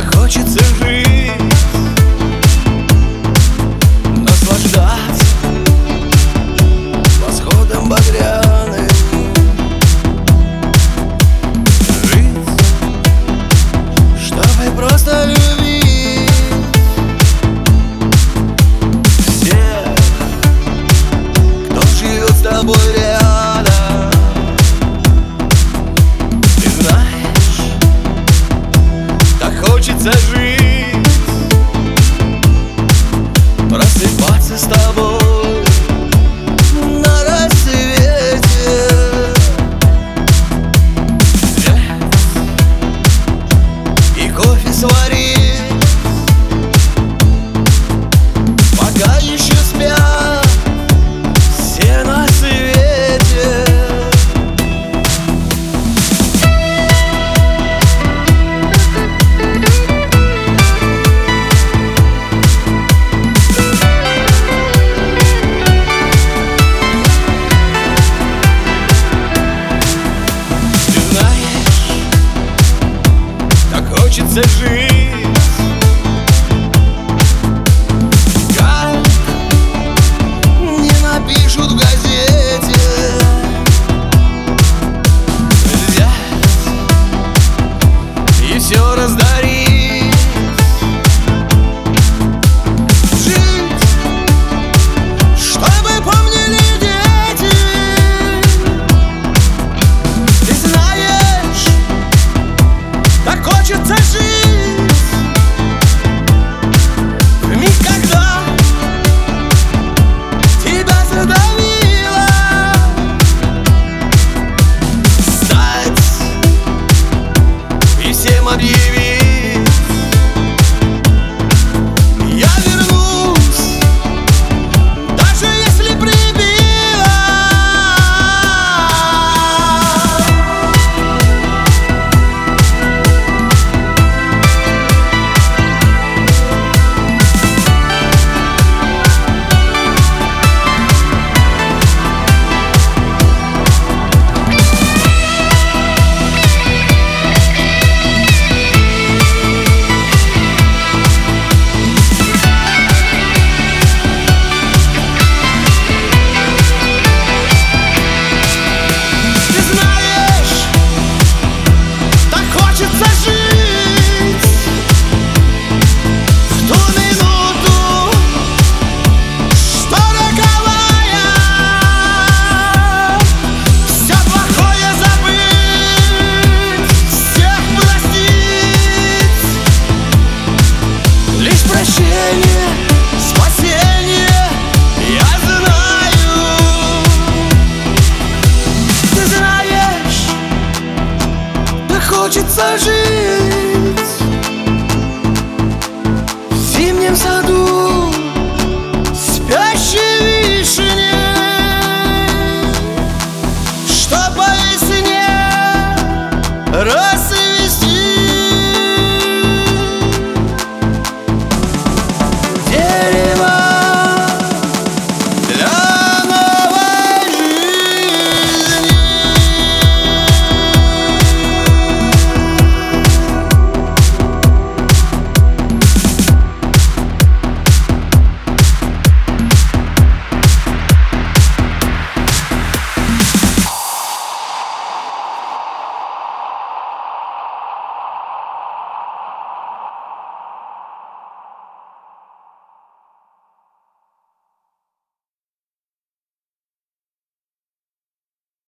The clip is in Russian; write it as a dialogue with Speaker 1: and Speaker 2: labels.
Speaker 1: так хочется жить. Salut. хочется жить. Как не напишут в газете Maria. хочется жить. В зимнем саду спящей вишне. Что весне